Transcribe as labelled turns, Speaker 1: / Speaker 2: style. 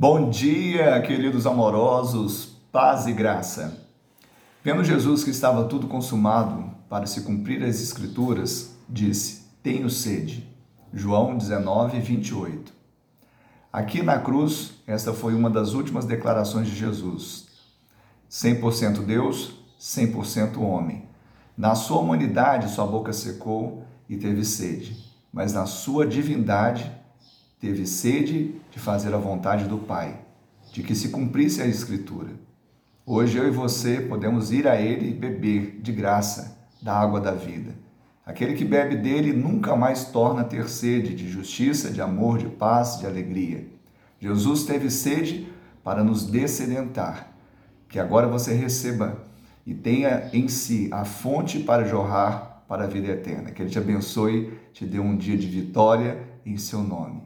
Speaker 1: Bom dia, queridos amorosos, paz e graça. Vendo Jesus que estava tudo consumado para se cumprir as Escrituras, disse: Tenho sede. João 19, 28. Aqui na cruz, esta foi uma das últimas declarações de Jesus. 100% Deus, 100% homem. Na sua humanidade, sua boca secou e teve sede, mas na sua divindade, teve sede de fazer a vontade do Pai, de que se cumprisse a Escritura. Hoje eu e você podemos ir a Ele e beber de graça da água da vida. Aquele que bebe dele nunca mais torna a ter sede de justiça, de amor, de paz, de alegria. Jesus teve sede para nos descedentar. Que agora você receba e tenha em si a fonte para jorrar para a vida eterna. Que Ele te abençoe, te dê um dia de vitória em seu nome.